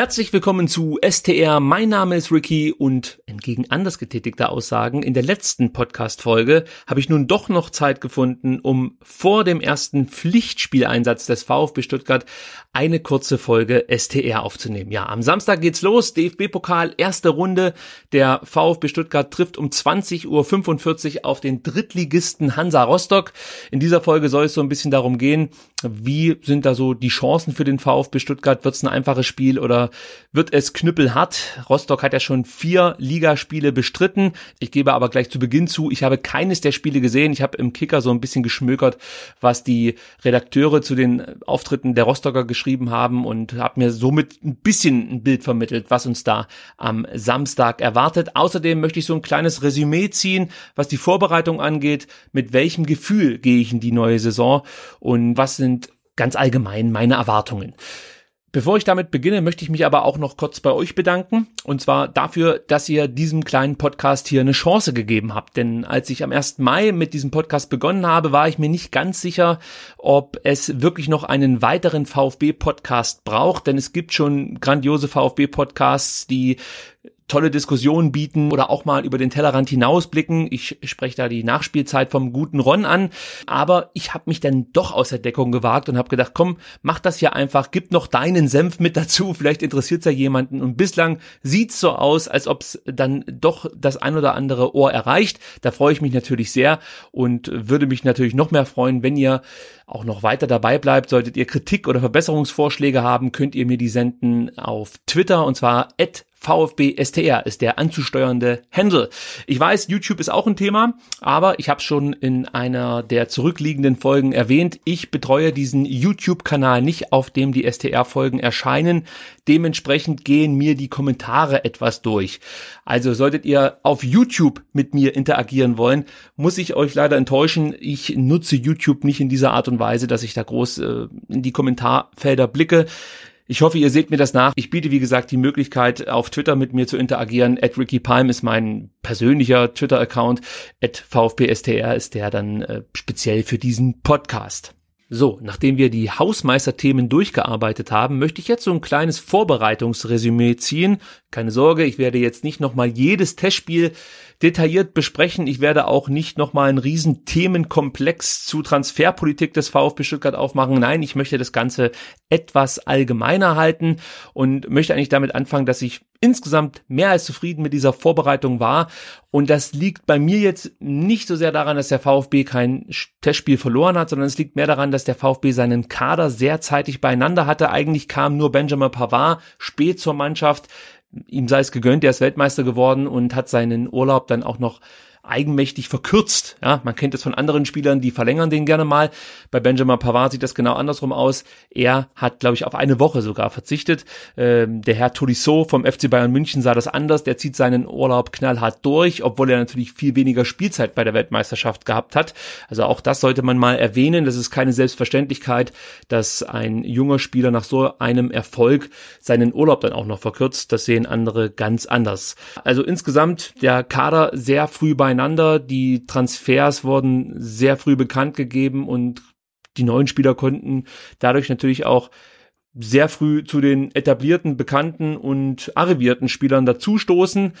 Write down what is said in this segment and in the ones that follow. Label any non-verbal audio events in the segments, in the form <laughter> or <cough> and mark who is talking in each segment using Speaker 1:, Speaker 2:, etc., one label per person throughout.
Speaker 1: Herzlich willkommen zu STR. Mein Name ist Ricky und entgegen anders getätigter Aussagen in der letzten Podcast-Folge habe ich nun doch noch Zeit gefunden, um vor dem ersten Pflichtspieleinsatz des VfB Stuttgart eine kurze Folge STR aufzunehmen. Ja, am Samstag geht's los. DFB-Pokal, erste Runde. Der VfB Stuttgart trifft um 20.45 Uhr auf den Drittligisten Hansa Rostock. In dieser Folge soll es so ein bisschen darum gehen, wie sind da so die Chancen für den VfB Stuttgart? Wird es ein einfaches Spiel oder wird es knüppelhart. Rostock hat ja schon vier Ligaspiele bestritten. Ich gebe aber gleich zu Beginn zu, ich habe keines der Spiele gesehen. Ich habe im Kicker so ein bisschen geschmökert, was die Redakteure zu den Auftritten der Rostocker geschrieben haben und habe mir somit ein bisschen ein Bild vermittelt, was uns da am Samstag erwartet. Außerdem möchte ich so ein kleines Resümee ziehen, was die Vorbereitung angeht. Mit welchem Gefühl gehe ich in die neue Saison und was sind ganz allgemein meine Erwartungen. Bevor ich damit beginne, möchte ich mich aber auch noch kurz bei euch bedanken. Und zwar dafür, dass ihr diesem kleinen Podcast hier eine Chance gegeben habt. Denn als ich am 1. Mai mit diesem Podcast begonnen habe, war ich mir nicht ganz sicher, ob es wirklich noch einen weiteren VfB-Podcast braucht. Denn es gibt schon grandiose VfB-Podcasts, die tolle Diskussionen bieten oder auch mal über den Tellerrand hinausblicken. Ich spreche da die Nachspielzeit vom guten Ron an, aber ich habe mich dann doch aus der Deckung gewagt und habe gedacht, komm, mach das ja einfach, gib noch deinen Senf mit dazu, vielleicht interessiert es ja jemanden und bislang sieht's so aus, als ob es dann doch das ein oder andere Ohr erreicht. Da freue ich mich natürlich sehr und würde mich natürlich noch mehr freuen, wenn ihr auch noch weiter dabei bleibt. Solltet ihr Kritik oder Verbesserungsvorschläge haben, könnt ihr mir die senden auf Twitter und zwar at VfB STR ist der anzusteuernde Handle. Ich weiß, YouTube ist auch ein Thema, aber ich habe schon in einer der zurückliegenden Folgen erwähnt, ich betreue diesen YouTube-Kanal nicht, auf dem die STR-Folgen erscheinen. Dementsprechend gehen mir die Kommentare etwas durch. Also solltet ihr auf YouTube mit mir interagieren wollen, muss ich euch leider enttäuschen. Ich nutze YouTube nicht in dieser Art und Weise, dass ich da groß äh, in die Kommentarfelder blicke. Ich hoffe, ihr seht mir das nach. Ich biete, wie gesagt, die Möglichkeit, auf Twitter mit mir zu interagieren. At Ricky Palm ist mein persönlicher Twitter-Account. At VfPSTR ist der dann äh, speziell für diesen Podcast. So, nachdem wir die Hausmeisterthemen durchgearbeitet haben, möchte ich jetzt so ein kleines Vorbereitungsresümee ziehen. Keine Sorge, ich werde jetzt nicht nochmal jedes Testspiel detailliert besprechen. Ich werde auch nicht nochmal einen riesen Themenkomplex zu Transferpolitik des VfB Stuttgart aufmachen. Nein, ich möchte das Ganze etwas allgemeiner halten und möchte eigentlich damit anfangen, dass ich insgesamt mehr als zufrieden mit dieser Vorbereitung war. Und das liegt bei mir jetzt nicht so sehr daran, dass der VfB kein Testspiel verloren hat, sondern es liegt mehr daran, dass der VfB seinen Kader sehr zeitig beieinander hatte. Eigentlich kam nur Benjamin Pavard spät zur Mannschaft ihm sei es gegönnt, er ist Weltmeister geworden und hat seinen Urlaub dann auch noch eigenmächtig verkürzt. Ja, man kennt es von anderen Spielern, die verlängern den gerne mal. Bei Benjamin Pavard sieht das genau andersrum aus. Er hat, glaube ich, auf eine Woche sogar verzichtet. Ähm, der Herr Tolisso vom FC Bayern München sah das anders. Der zieht seinen Urlaub knallhart durch, obwohl er natürlich viel weniger Spielzeit bei der Weltmeisterschaft gehabt hat. Also auch das sollte man mal erwähnen. Das ist keine Selbstverständlichkeit, dass ein junger Spieler nach so einem Erfolg seinen Urlaub dann auch noch verkürzt. Das sehen andere ganz anders. Also insgesamt der Kader sehr früh bei beieinander. Die Transfers wurden sehr früh bekannt gegeben und die neuen Spieler konnten dadurch natürlich auch sehr früh zu den etablierten, bekannten und arrivierten Spielern dazustoßen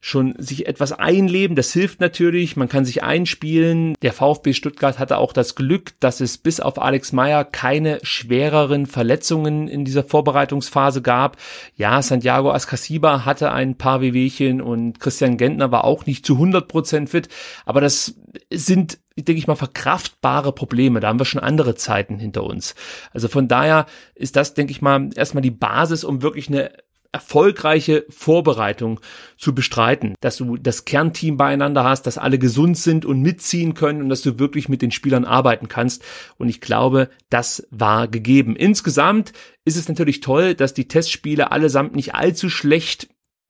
Speaker 1: schon sich etwas einleben. Das hilft natürlich. Man kann sich einspielen. Der VfB Stuttgart hatte auch das Glück, dass es bis auf Alex Meyer keine schwereren Verletzungen in dieser Vorbereitungsphase gab. Ja, Santiago Ascasiba hatte ein paar Wehwehchen und Christian Gentner war auch nicht zu 100 Prozent fit. Aber das sind denke ich mal, verkraftbare Probleme. Da haben wir schon andere Zeiten hinter uns. Also von daher ist das, denke ich mal, erstmal die Basis, um wirklich eine erfolgreiche Vorbereitung zu bestreiten, dass du das Kernteam beieinander hast, dass alle gesund sind und mitziehen können und dass du wirklich mit den Spielern arbeiten kannst. Und ich glaube, das war gegeben. Insgesamt ist es natürlich toll, dass die Testspiele allesamt nicht allzu schlecht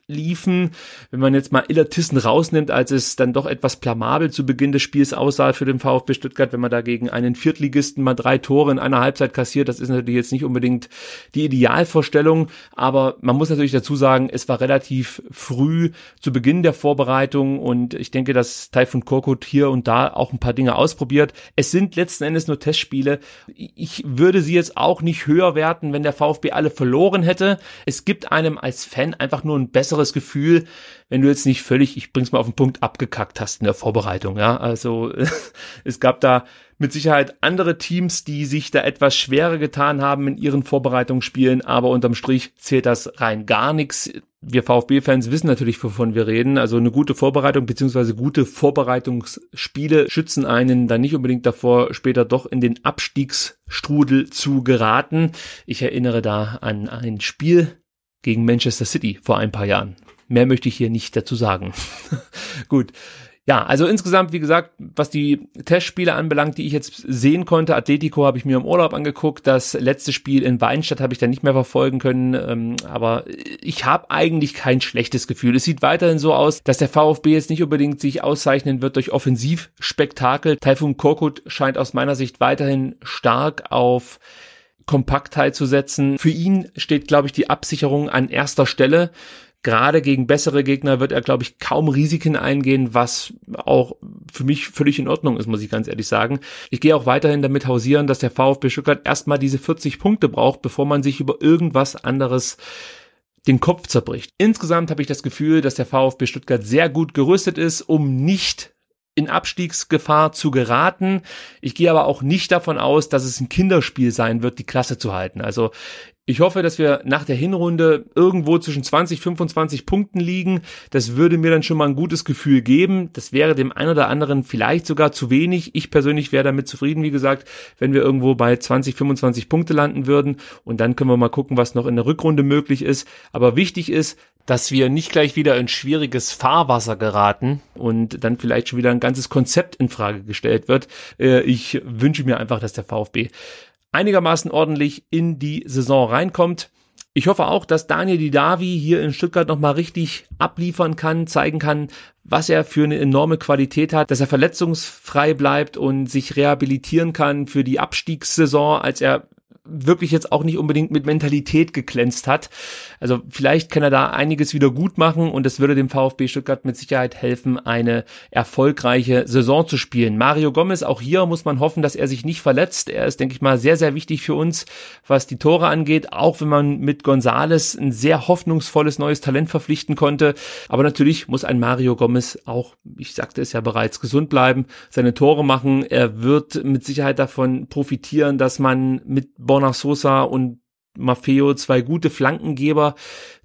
Speaker 1: liefen. Wenn man jetzt mal Illertissen rausnimmt, als es dann doch etwas blamabel zu Beginn des Spiels aussah für den VfB Stuttgart, wenn man da gegen einen Viertligisten mal drei Tore in einer Halbzeit kassiert, das ist natürlich jetzt nicht unbedingt die Idealvorstellung, aber man muss natürlich dazu sagen, es war relativ früh zu Beginn der Vorbereitung und ich denke, dass Taifun Korkut hier und da auch ein paar Dinge ausprobiert. Es sind letzten Endes nur Testspiele. Ich würde sie jetzt auch nicht höher werten, wenn der VfB alle verloren hätte. Es gibt einem als Fan einfach nur ein besseres besseres Gefühl, wenn du jetzt nicht völlig, ich bring's mal auf den Punkt, abgekackt hast in der Vorbereitung, ja. Also <laughs> es gab da mit Sicherheit andere Teams, die sich da etwas schwerer getan haben in ihren Vorbereitungsspielen, aber unterm Strich zählt das rein gar nichts. Wir VfB-Fans wissen natürlich, wovon wir reden. Also eine gute Vorbereitung beziehungsweise gute Vorbereitungsspiele schützen einen dann nicht unbedingt davor, später doch in den Abstiegsstrudel zu geraten. Ich erinnere da an ein Spiel gegen Manchester City vor ein paar Jahren. Mehr möchte ich hier nicht dazu sagen. <laughs> Gut. Ja, also insgesamt, wie gesagt, was die Testspiele anbelangt, die ich jetzt sehen konnte, Atletico habe ich mir im Urlaub angeguckt, das letzte Spiel in Weinstadt habe ich dann nicht mehr verfolgen können, ähm, aber ich habe eigentlich kein schlechtes Gefühl. Es sieht weiterhin so aus, dass der VfB jetzt nicht unbedingt sich auszeichnen wird durch Offensivspektakel. Taifun Korkut scheint aus meiner Sicht weiterhin stark auf Kompaktheit zu setzen. Für ihn steht, glaube ich, die Absicherung an erster Stelle. Gerade gegen bessere Gegner wird er, glaube ich, kaum Risiken eingehen, was auch für mich völlig in Ordnung ist, muss ich ganz ehrlich sagen. Ich gehe auch weiterhin damit hausieren, dass der VfB Stuttgart erstmal diese 40 Punkte braucht, bevor man sich über irgendwas anderes den Kopf zerbricht. Insgesamt habe ich das Gefühl, dass der VfB Stuttgart sehr gut gerüstet ist, um nicht in Abstiegsgefahr zu geraten. Ich gehe aber auch nicht davon aus, dass es ein Kinderspiel sein wird, die Klasse zu halten. Also ich hoffe, dass wir nach der Hinrunde irgendwo zwischen 20, 25 Punkten liegen. Das würde mir dann schon mal ein gutes Gefühl geben. Das wäre dem einen oder anderen vielleicht sogar zu wenig. Ich persönlich wäre damit zufrieden, wie gesagt, wenn wir irgendwo bei 20, 25 Punkte landen würden. Und dann können wir mal gucken, was noch in der Rückrunde möglich ist. Aber wichtig ist, dass wir nicht gleich wieder in schwieriges Fahrwasser geraten und dann vielleicht schon wieder ein ganzes Konzept in Frage gestellt wird. Äh, ich wünsche mir einfach, dass der VfB einigermaßen ordentlich in die Saison reinkommt. Ich hoffe auch, dass Daniel Didavi hier in Stuttgart nochmal richtig abliefern kann, zeigen kann, was er für eine enorme Qualität hat, dass er verletzungsfrei bleibt und sich rehabilitieren kann für die Abstiegssaison, als er wirklich jetzt auch nicht unbedingt mit Mentalität geglänzt hat. Also vielleicht kann er da einiges wieder gut machen und es würde dem VfB Stuttgart mit Sicherheit helfen, eine erfolgreiche Saison zu spielen. Mario Gomez, auch hier muss man hoffen, dass er sich nicht verletzt. Er ist, denke ich mal, sehr, sehr wichtig für uns, was die Tore angeht, auch wenn man mit Gonzales ein sehr hoffnungsvolles neues Talent verpflichten konnte. Aber natürlich muss ein Mario Gomez auch, ich sagte es ja bereits, gesund bleiben, seine Tore machen. Er wird mit Sicherheit davon profitieren, dass man mit Borna Sosa und Maffeo zwei gute Flankengeber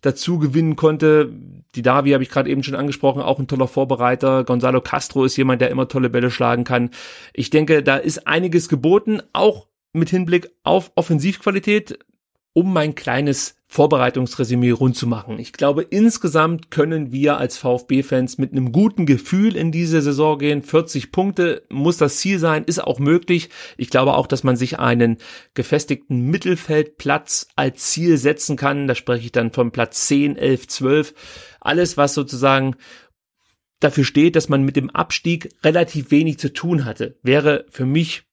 Speaker 1: dazu gewinnen konnte. Die Davi habe ich gerade eben schon angesprochen, auch ein toller Vorbereiter. Gonzalo Castro ist jemand, der immer tolle Bälle schlagen kann. Ich denke, da ist einiges geboten, auch mit Hinblick auf Offensivqualität, um mein kleines Vorbereitungsresümee rund zu machen. Ich glaube, insgesamt können wir als VfB-Fans mit einem guten Gefühl in diese Saison gehen. 40 Punkte muss das Ziel sein, ist auch möglich. Ich glaube auch, dass man sich einen gefestigten Mittelfeldplatz als Ziel setzen kann. Da spreche ich dann von Platz 10, 11, 12. Alles, was sozusagen dafür steht, dass man mit dem Abstieg relativ wenig zu tun hatte, wäre für mich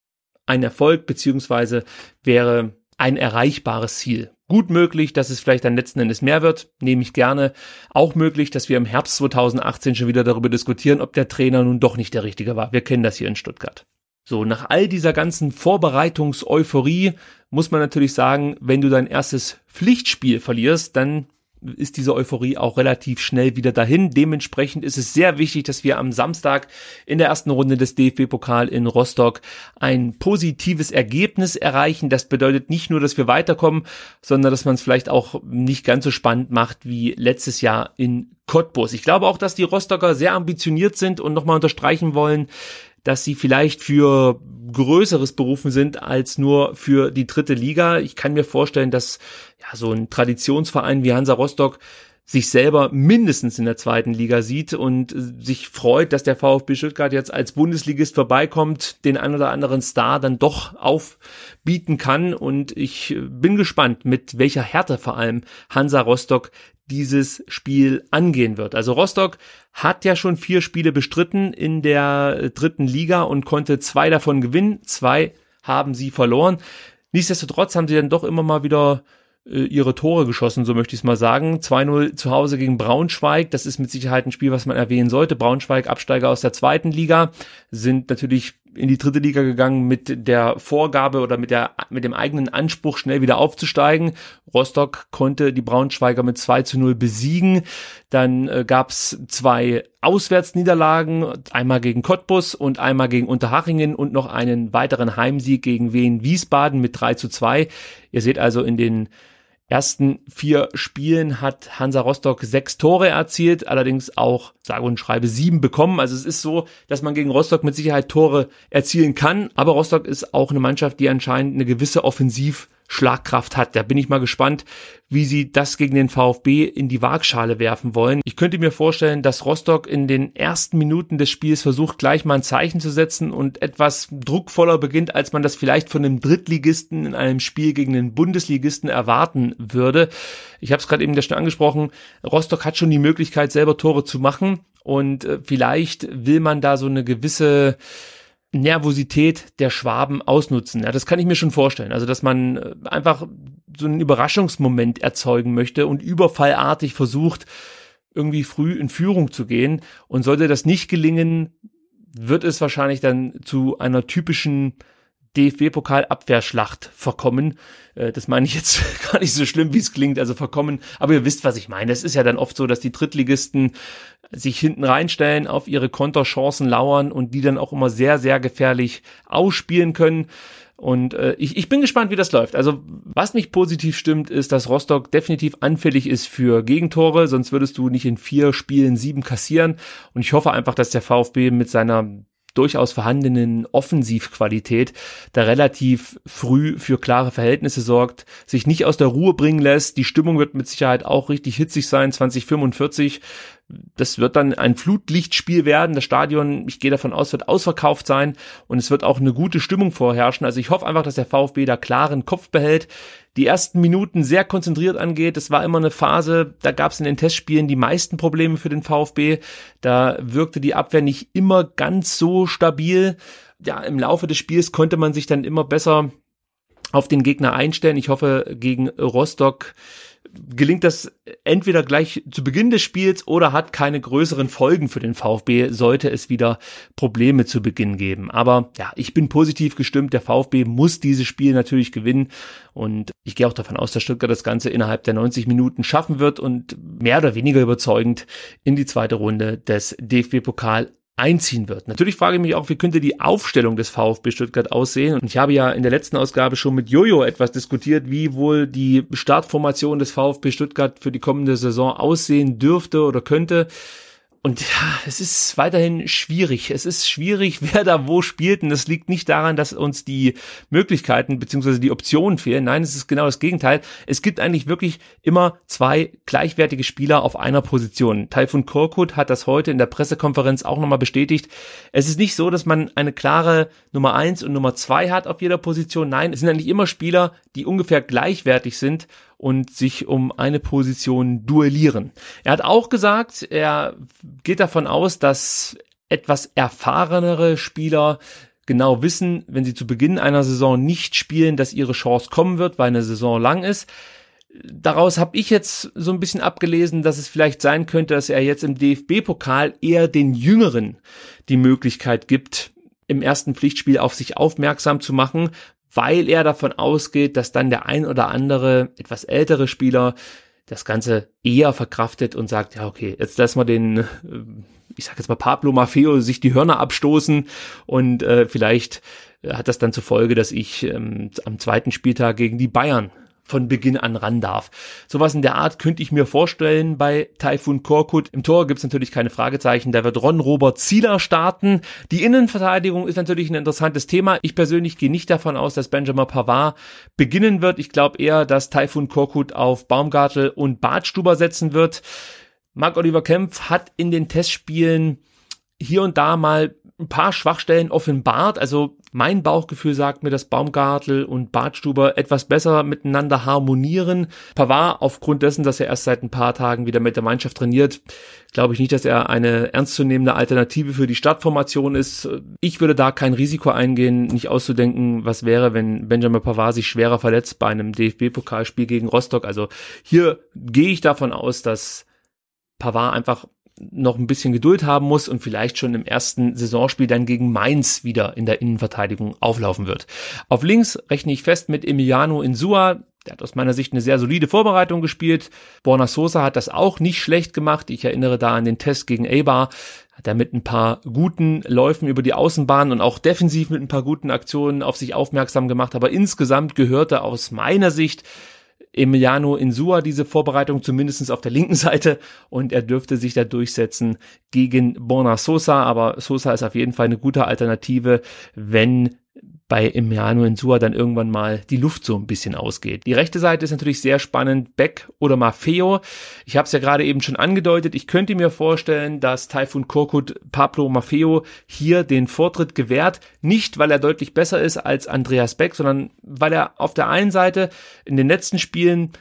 Speaker 1: ein Erfolg, beziehungsweise wäre ein erreichbares Ziel. Gut möglich, dass es vielleicht dann letzten Endes mehr wird, nehme ich gerne. Auch möglich, dass wir im Herbst 2018 schon wieder darüber diskutieren, ob der Trainer nun doch nicht der richtige war. Wir kennen das hier in Stuttgart. So, nach all dieser ganzen Vorbereitungs-Euphorie muss man natürlich sagen, wenn du dein erstes Pflichtspiel verlierst, dann ist diese Euphorie auch relativ schnell wieder dahin. Dementsprechend ist es sehr wichtig, dass wir am Samstag in der ersten Runde des DFB-Pokal in Rostock ein positives Ergebnis erreichen. Das bedeutet nicht nur, dass wir weiterkommen, sondern dass man es vielleicht auch nicht ganz so spannend macht wie letztes Jahr in Cottbus. Ich glaube auch, dass die Rostocker sehr ambitioniert sind und nochmal unterstreichen wollen, dass sie vielleicht für Größeres berufen sind als nur für die dritte Liga. Ich kann mir vorstellen, dass ja so ein Traditionsverein wie Hansa Rostock sich selber mindestens in der zweiten Liga sieht und sich freut, dass der VfB Stuttgart jetzt als Bundesligist vorbeikommt, den ein oder anderen Star dann doch aufbieten kann. Und ich bin gespannt, mit welcher Härte vor allem Hansa Rostock dieses Spiel angehen wird. Also Rostock hat ja schon vier Spiele bestritten in der dritten Liga und konnte zwei davon gewinnen. Zwei haben sie verloren. Nichtsdestotrotz haben sie dann doch immer mal wieder äh, ihre Tore geschossen, so möchte ich es mal sagen. 2-0 zu Hause gegen Braunschweig, das ist mit Sicherheit ein Spiel, was man erwähnen sollte. Braunschweig, Absteiger aus der zweiten Liga, sind natürlich in die dritte Liga gegangen mit der Vorgabe oder mit der mit dem eigenen Anspruch schnell wieder aufzusteigen. Rostock konnte die Braunschweiger mit 2 zu 0 besiegen. Dann äh, gab's zwei Auswärtsniederlagen, einmal gegen Cottbus und einmal gegen Unterhachingen und noch einen weiteren Heimsieg gegen Wien Wiesbaden mit 3 zu 2. Ihr seht also in den ersten vier Spielen hat Hansa Rostock sechs Tore erzielt, allerdings auch, sage und schreibe, sieben bekommen. Also es ist so, dass man gegen Rostock mit Sicherheit Tore erzielen kann, aber Rostock ist auch eine Mannschaft, die anscheinend eine gewisse Offensiv Schlagkraft hat. Da bin ich mal gespannt, wie sie das gegen den VfB in die Waagschale werfen wollen. Ich könnte mir vorstellen, dass Rostock in den ersten Minuten des Spiels versucht, gleich mal ein Zeichen zu setzen und etwas druckvoller beginnt, als man das vielleicht von einem Drittligisten in einem Spiel gegen den Bundesligisten erwarten würde. Ich habe es gerade eben ja schon angesprochen, Rostock hat schon die Möglichkeit, selber Tore zu machen und äh, vielleicht will man da so eine gewisse Nervosität der Schwaben ausnutzen. Ja, das kann ich mir schon vorstellen. Also, dass man äh, einfach so einen Überraschungsmoment erzeugen möchte und überfallartig versucht, irgendwie früh in Führung zu gehen. Und sollte das nicht gelingen, wird es wahrscheinlich dann zu einer typischen DFB-Pokal-Abwehrschlacht verkommen. Äh, das meine ich jetzt <laughs> gar nicht so schlimm, wie es klingt, also verkommen. Aber ihr wisst, was ich meine. Es ist ja dann oft so, dass die Drittligisten sich hinten reinstellen, auf ihre Konterchancen lauern und die dann auch immer sehr, sehr gefährlich ausspielen können. Und äh, ich, ich bin gespannt, wie das läuft. Also was mich positiv stimmt, ist, dass Rostock definitiv anfällig ist für Gegentore, sonst würdest du nicht in vier Spielen sieben kassieren. Und ich hoffe einfach, dass der VfB mit seiner durchaus vorhandenen Offensivqualität da relativ früh für klare Verhältnisse sorgt, sich nicht aus der Ruhe bringen lässt. Die Stimmung wird mit Sicherheit auch richtig hitzig sein, 2045. Das wird dann ein Flutlichtspiel werden. Das Stadion, ich gehe davon aus, wird ausverkauft sein und es wird auch eine gute Stimmung vorherrschen. Also ich hoffe einfach, dass der VfB da klaren Kopf behält die ersten Minuten sehr konzentriert angeht. Das war immer eine Phase, da gab es in den Testspielen die meisten Probleme für den VfB. Da wirkte die Abwehr nicht immer ganz so stabil. Ja, im Laufe des Spiels konnte man sich dann immer besser auf den Gegner einstellen. Ich hoffe, gegen Rostock gelingt das entweder gleich zu Beginn des Spiels oder hat keine größeren Folgen für den VfB, sollte es wieder Probleme zu Beginn geben. Aber ja, ich bin positiv gestimmt. Der VfB muss dieses Spiel natürlich gewinnen und ich gehe auch davon aus, dass Stuttgart das Ganze innerhalb der 90 Minuten schaffen wird und mehr oder weniger überzeugend in die zweite Runde des DFB-Pokal einziehen wird. Natürlich frage ich mich auch, wie könnte die Aufstellung des VfB Stuttgart aussehen? Und ich habe ja in der letzten Ausgabe schon mit Jojo etwas diskutiert, wie wohl die Startformation des VfB Stuttgart für die kommende Saison aussehen dürfte oder könnte. Und ja, es ist weiterhin schwierig. Es ist schwierig, <laughs> wer da wo spielt. Und das liegt nicht daran, dass uns die Möglichkeiten beziehungsweise die Optionen fehlen. Nein, es ist genau das Gegenteil. Es gibt eigentlich wirklich immer zwei gleichwertige Spieler auf einer Position. Taifun Korkut hat das heute in der Pressekonferenz auch nochmal bestätigt. Es ist nicht so, dass man eine klare Nummer eins und Nummer zwei hat auf jeder Position. Nein, es sind eigentlich immer Spieler, die ungefähr gleichwertig sind und sich um eine Position duellieren. Er hat auch gesagt, er geht davon aus, dass etwas erfahrenere Spieler genau wissen, wenn sie zu Beginn einer Saison nicht spielen, dass ihre Chance kommen wird, weil eine Saison lang ist. Daraus habe ich jetzt so ein bisschen abgelesen, dass es vielleicht sein könnte, dass er jetzt im DFB-Pokal eher den Jüngeren die Möglichkeit gibt, im ersten Pflichtspiel auf sich aufmerksam zu machen, weil er davon ausgeht, dass dann der ein oder andere etwas ältere Spieler das Ganze eher verkraftet und sagt, ja, okay, jetzt lassen wir den, äh, ich sag jetzt mal Pablo Maffeo sich die Hörner abstoßen und äh, vielleicht hat das dann zur Folge, dass ich ähm, am zweiten Spieltag gegen die Bayern von Beginn an ran darf. Sowas in der Art könnte ich mir vorstellen bei Taifun Korkut. Im Tor gibt's natürlich keine Fragezeichen. Da wird Ron Robert Zieler starten. Die Innenverteidigung ist natürlich ein interessantes Thema. Ich persönlich gehe nicht davon aus, dass Benjamin Pavard beginnen wird. Ich glaube eher, dass Taifun Korkut auf Baumgartel und Bartstuber setzen wird. Marc Oliver Kempf hat in den Testspielen hier und da mal ein paar Schwachstellen offenbart. Also mein Bauchgefühl sagt mir, dass Baumgartel und Bartstuber etwas besser miteinander harmonieren. Pavard, aufgrund dessen, dass er erst seit ein paar Tagen wieder mit der Mannschaft trainiert, glaube ich nicht, dass er eine ernstzunehmende Alternative für die Startformation ist. Ich würde da kein Risiko eingehen, nicht auszudenken, was wäre, wenn Benjamin Pavard sich schwerer verletzt bei einem DFB-Pokalspiel gegen Rostock. Also hier gehe ich davon aus, dass Pavard einfach noch ein bisschen Geduld haben muss und vielleicht schon im ersten Saisonspiel dann gegen Mainz wieder in der Innenverteidigung auflaufen wird. Auf links rechne ich fest mit Emiliano Insua. Der hat aus meiner Sicht eine sehr solide Vorbereitung gespielt. Borna Sosa hat das auch nicht schlecht gemacht. Ich erinnere da an den Test gegen Eibar. Hat er mit ein paar guten Läufen über die Außenbahn und auch defensiv mit ein paar guten Aktionen auf sich aufmerksam gemacht. Aber insgesamt gehörte aus meiner Sicht Emiliano Insua diese Vorbereitung zumindest auf der linken Seite. Und er dürfte sich da durchsetzen gegen Borna Sosa, aber Sosa ist auf jeden Fall eine gute Alternative, wenn bei Emiliano Insua dann irgendwann mal die Luft so ein bisschen ausgeht. Die rechte Seite ist natürlich sehr spannend, Beck oder Maffeo. Ich habe es ja gerade eben schon angedeutet, ich könnte mir vorstellen, dass Taifun Korkut Pablo Maffeo hier den Vortritt gewährt, nicht weil er deutlich besser ist als Andreas Beck, sondern weil er auf der einen Seite in den letzten Spielen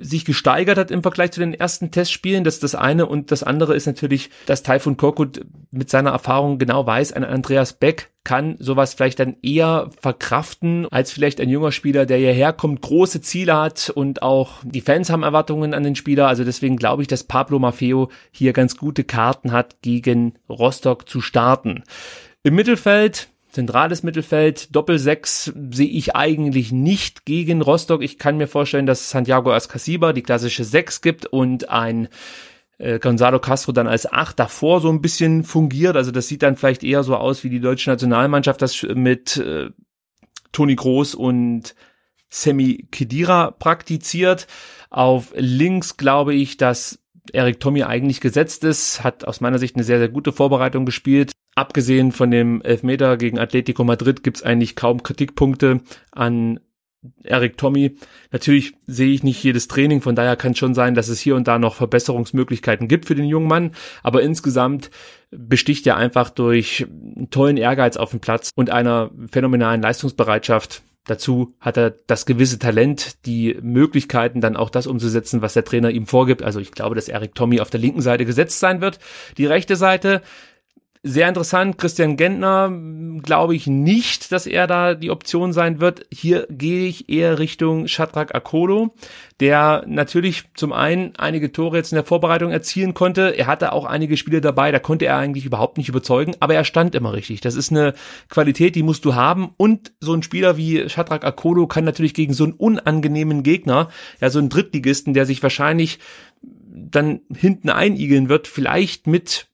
Speaker 1: sich gesteigert hat im Vergleich zu den ersten Testspielen. Das ist das eine. Und das andere ist natürlich, dass Taifun Korkut mit seiner Erfahrung genau weiß, ein Andreas Beck kann sowas vielleicht dann eher verkraften als vielleicht ein junger Spieler, der hierher kommt, große Ziele hat und auch die Fans haben Erwartungen an den Spieler. Also deswegen glaube ich, dass Pablo Maffeo hier ganz gute Karten hat, gegen Rostock zu starten. Im Mittelfeld zentrales Mittelfeld, Doppel-6 sehe ich eigentlich nicht gegen Rostock. Ich kann mir vorstellen, dass Santiago Ascasiba die klassische 6 gibt und ein äh, Gonzalo Castro dann als 8 davor so ein bisschen fungiert. Also das sieht dann vielleicht eher so aus wie die deutsche Nationalmannschaft das mit äh, Toni Groß und Semi Kedira praktiziert. Auf links glaube ich, dass Erik Tommy eigentlich gesetzt ist, hat aus meiner Sicht eine sehr, sehr gute Vorbereitung gespielt. Abgesehen von dem Elfmeter gegen Atletico Madrid gibt's eigentlich kaum Kritikpunkte an Erik Tommy. Natürlich sehe ich nicht jedes Training, von daher kann es schon sein, dass es hier und da noch Verbesserungsmöglichkeiten gibt für den jungen Mann. Aber insgesamt besticht er einfach durch einen tollen Ehrgeiz auf dem Platz und einer phänomenalen Leistungsbereitschaft. Dazu hat er das gewisse Talent, die Möglichkeiten, dann auch das umzusetzen, was der Trainer ihm vorgibt. Also ich glaube, dass Erik Tommy auf der linken Seite gesetzt sein wird. Die rechte Seite sehr interessant. Christian Gentner glaube ich nicht, dass er da die Option sein wird. Hier gehe ich eher Richtung Shadrach Akolo, der natürlich zum einen einige Tore jetzt in der Vorbereitung erzielen konnte. Er hatte auch einige Spiele dabei, da konnte er eigentlich überhaupt nicht überzeugen, aber er stand immer richtig. Das ist eine Qualität, die musst du haben. Und so ein Spieler wie Shadrach Akolo kann natürlich gegen so einen unangenehmen Gegner, ja so einen Drittligisten, der sich wahrscheinlich dann hinten einigeln wird, vielleicht mit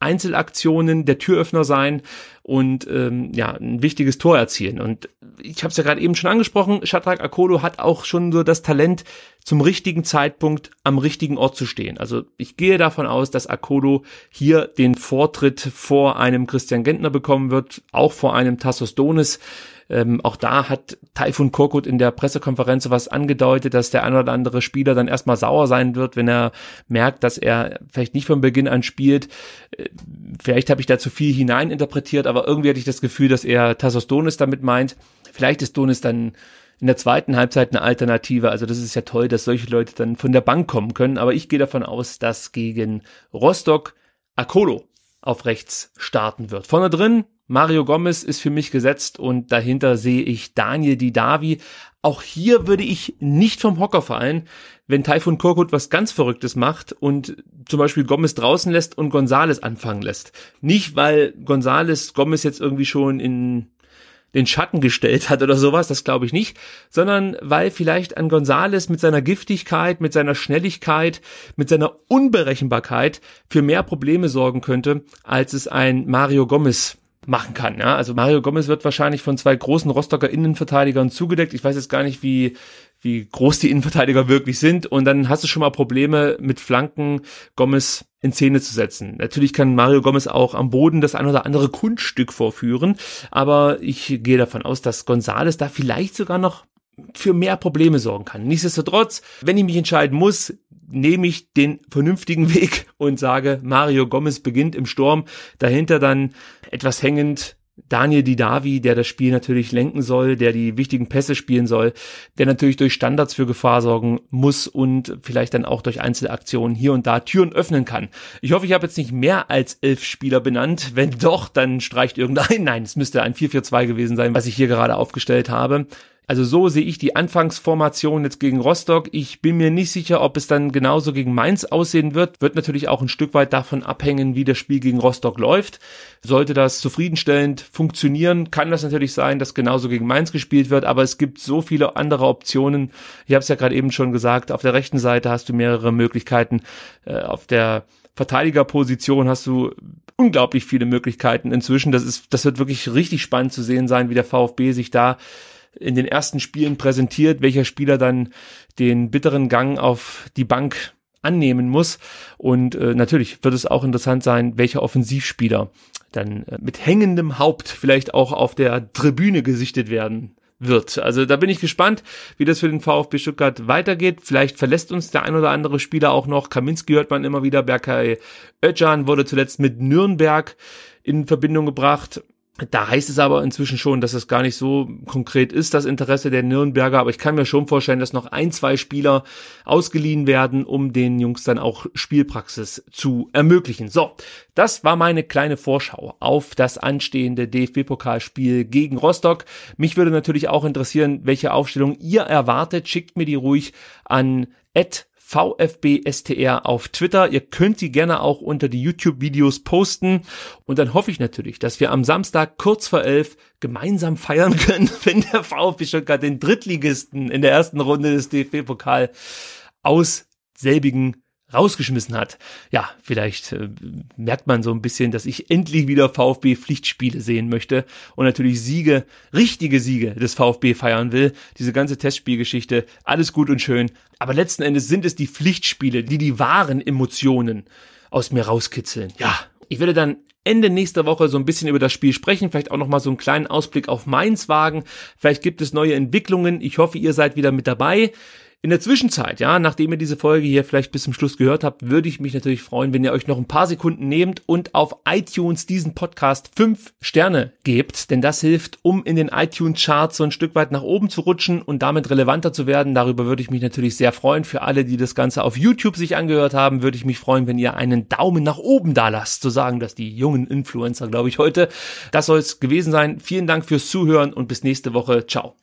Speaker 1: Einzelaktionen der Türöffner sein und ähm, ja ein wichtiges Tor erzielen. Und ich habe es ja gerade eben schon angesprochen, Shadrach Akolo hat auch schon so das Talent, zum richtigen Zeitpunkt am richtigen Ort zu stehen. Also ich gehe davon aus, dass Akolo hier den Vortritt vor einem Christian Gentner bekommen wird, auch vor einem Tassos Donis. Ähm, auch da hat Taifun Korkut in der Pressekonferenz was angedeutet, dass der ein oder andere Spieler dann erstmal sauer sein wird, wenn er merkt, dass er vielleicht nicht von Beginn an spielt. Äh, vielleicht habe ich da zu viel hineininterpretiert, aber irgendwie hatte ich das Gefühl, dass er Tassos Donis damit meint. Vielleicht ist Donis dann in der zweiten Halbzeit eine Alternative. Also das ist ja toll, dass solche Leute dann von der Bank kommen können. Aber ich gehe davon aus, dass gegen Rostock Akolo auf rechts starten wird. Vorne drin Mario Gomez ist für mich gesetzt und dahinter sehe ich Daniel Didavi. Auch hier würde ich nicht vom Hocker fallen, wenn Taifun Korkut was ganz Verrücktes macht und zum Beispiel Gomez draußen lässt und Gonzales anfangen lässt. Nicht, weil Gonzales Gomez jetzt irgendwie schon in den Schatten gestellt hat oder sowas, das glaube ich nicht, sondern weil vielleicht an Gonzales mit seiner Giftigkeit, mit seiner Schnelligkeit, mit seiner Unberechenbarkeit für mehr Probleme sorgen könnte, als es ein Mario Gomez machen kann. Ja? Also Mario Gomez wird wahrscheinlich von zwei großen Rostocker Innenverteidigern zugedeckt. Ich weiß jetzt gar nicht, wie, wie groß die Innenverteidiger wirklich sind. Und dann hast du schon mal Probleme mit Flanken Gomez in Szene zu setzen. Natürlich kann Mario Gomez auch am Boden das ein oder andere Kunststück vorführen. Aber ich gehe davon aus, dass Gonzales da vielleicht sogar noch für mehr Probleme sorgen kann. Nichtsdestotrotz, wenn ich mich entscheiden muss, nehme ich den vernünftigen <laughs> Weg und sage, Mario Gomez beginnt im Sturm, dahinter dann etwas hängend Daniel Didavi, der das Spiel natürlich lenken soll, der die wichtigen Pässe spielen soll, der natürlich durch Standards für Gefahr sorgen muss und vielleicht dann auch durch Einzelaktionen hier und da Türen öffnen kann. Ich hoffe, ich habe jetzt nicht mehr als elf Spieler benannt. Wenn doch, dann streicht irgendein. <laughs> Nein, es müsste ein 4-4-2 gewesen sein, was ich hier gerade aufgestellt habe. Also so sehe ich die Anfangsformation jetzt gegen Rostock. Ich bin mir nicht sicher, ob es dann genauso gegen Mainz aussehen wird. Wird natürlich auch ein Stück weit davon abhängen, wie das Spiel gegen Rostock läuft. Sollte das zufriedenstellend funktionieren, kann das natürlich sein, dass genauso gegen Mainz gespielt wird. Aber es gibt so viele andere Optionen. Ich habe es ja gerade eben schon gesagt. Auf der rechten Seite hast du mehrere Möglichkeiten. Äh, auf der Verteidigerposition hast du unglaublich viele Möglichkeiten inzwischen. Das ist, das wird wirklich richtig spannend zu sehen sein, wie der VfB sich da in den ersten Spielen präsentiert, welcher Spieler dann den bitteren Gang auf die Bank annehmen muss. Und äh, natürlich wird es auch interessant sein, welcher Offensivspieler dann äh, mit hängendem Haupt vielleicht auch auf der Tribüne gesichtet werden wird. Also da bin ich gespannt, wie das für den VfB Stuttgart weitergeht. Vielleicht verlässt uns der ein oder andere Spieler auch noch. Kaminski hört man immer wieder. Berkay Özcan wurde zuletzt mit Nürnberg in Verbindung gebracht. Da heißt es aber inzwischen schon, dass es gar nicht so konkret ist, das Interesse der Nürnberger. Aber ich kann mir schon vorstellen, dass noch ein, zwei Spieler ausgeliehen werden, um den Jungs dann auch Spielpraxis zu ermöglichen. So, das war meine kleine Vorschau auf das anstehende DFB-Pokalspiel gegen Rostock. Mich würde natürlich auch interessieren, welche Aufstellung ihr erwartet. Schickt mir die ruhig an VfBSTR auf Twitter. Ihr könnt sie gerne auch unter die YouTube-Videos posten. Und dann hoffe ich natürlich, dass wir am Samstag kurz vor elf gemeinsam feiern können, <laughs> wenn der VfB Stuttgart den Drittligisten in der ersten Runde des DFB-Pokal aus selbigen rausgeschmissen hat. Ja, vielleicht äh, merkt man so ein bisschen, dass ich endlich wieder VfB Pflichtspiele sehen möchte und natürlich Siege, richtige Siege des VfB feiern will. Diese ganze Testspielgeschichte, alles gut und schön. Aber letzten Endes sind es die Pflichtspiele, die die wahren Emotionen aus mir rauskitzeln. Ja, ich werde dann Ende nächster Woche so ein bisschen über das Spiel sprechen, vielleicht auch nochmal so einen kleinen Ausblick auf Mainz wagen. Vielleicht gibt es neue Entwicklungen. Ich hoffe, ihr seid wieder mit dabei. In der Zwischenzeit, ja, nachdem ihr diese Folge hier vielleicht bis zum Schluss gehört habt, würde ich mich natürlich freuen, wenn ihr euch noch ein paar Sekunden nehmt und auf iTunes diesen Podcast fünf Sterne gebt, denn das hilft, um in den iTunes-Charts so ein Stück weit nach oben zu rutschen und damit relevanter zu werden. Darüber würde ich mich natürlich sehr freuen. Für alle, die das Ganze auf YouTube sich angehört haben, würde ich mich freuen, wenn ihr einen Daumen nach oben da lasst. So sagen das die jungen Influencer, glaube ich, heute. Das soll es gewesen sein. Vielen Dank fürs Zuhören und bis nächste Woche. Ciao.